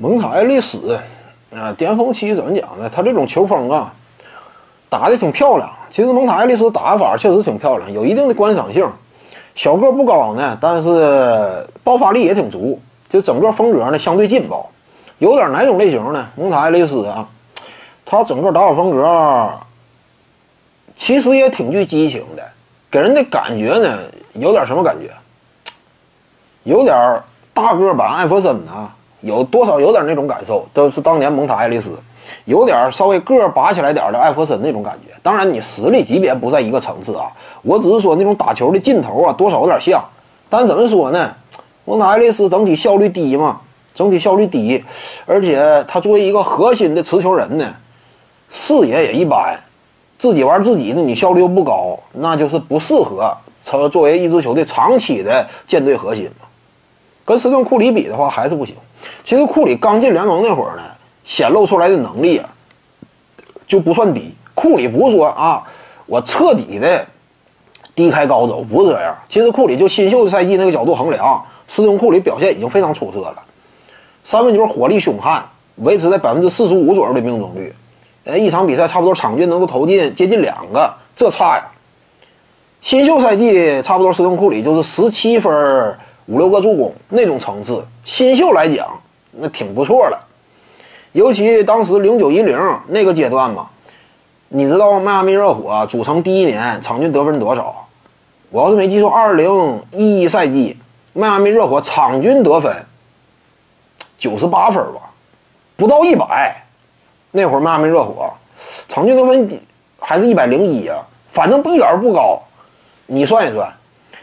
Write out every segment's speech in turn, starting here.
蒙塔爱丽丝啊，巅峰期怎么讲呢？他这种球风啊，打的挺漂亮。其实蒙塔爱丽丝打法确实挺漂亮，有一定的观赏性。小个不高呢，但是爆发力也挺足。就整个风格呢，相对劲爆，有点哪种类型呢？蒙塔爱丽丝啊，他整个打法风格其实也挺具激情的，给人的感觉呢，有点什么感觉？有点大个版艾弗森啊。有多少有点那种感受，都是当年蒙塔爱丽丝，有点稍微个儿拔起来点的艾弗森那种感觉。当然，你实力级别不在一个层次啊。我只是说那种打球的劲头啊，多少有点像。但怎么说呢？蒙塔爱丽丝整体效率低嘛，整体效率低，而且他作为一个核心的持球人呢，视野也一般，自己玩自己的，你效率又不高，那就是不适合成作为一支球队长期的舰队核心。跟斯顿库里比的话，还是不行。其实库里刚进联盟那会儿呢，显露出来的能力啊，就不算低。库里不是说啊，我彻底的低开高走，不是这样。其实库里就新秀的赛季那个角度衡量，斯通库里表现已经非常出色了。三分球火力凶悍，维持在百分之四十五左右的命中率，呃，一场比赛差不多场均能够投进接近两个，这差呀。新秀赛季差不多斯通库里就是十七分。五六个助攻那种层次，新秀来讲那挺不错了。尤其当时零九一零那个阶段嘛，你知道迈阿密热火组成第一年场均得分多少？我要是没记错，二零一一赛季迈阿密热火场均得分九十八分吧，不到一百。那会儿迈阿密热火场均得分还是一百零一啊，反正一点不高。你算一算。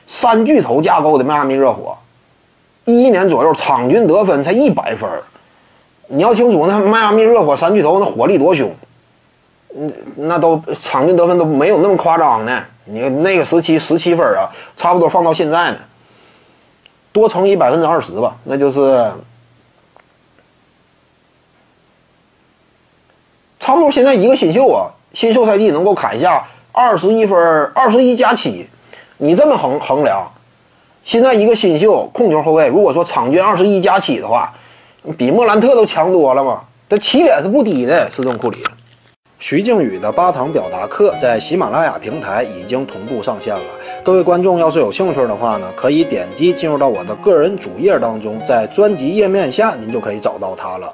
三巨头架构的迈阿密热火，一一年左右场均得分才一百分你要清楚，那迈阿密热火三巨头那火力多凶，嗯，那都场均得分都没有那么夸张呢。你那个时期十七分啊，差不多放到现在呢，多乘以百分之二十吧，那就是差不多现在一个新秀啊，新秀赛季能够砍下二十一分，二十一加七。你这么衡衡量，现在一个新秀控球后卫，如果说场均二十一加七的话，比莫兰特都强多了嘛？这起点是不低的。斯通库里，徐静宇的八堂表达课在喜马拉雅平台已经同步上线了。各位观众要是有兴趣的话呢，可以点击进入到我的个人主页当中，在专辑页面下您就可以找到它了。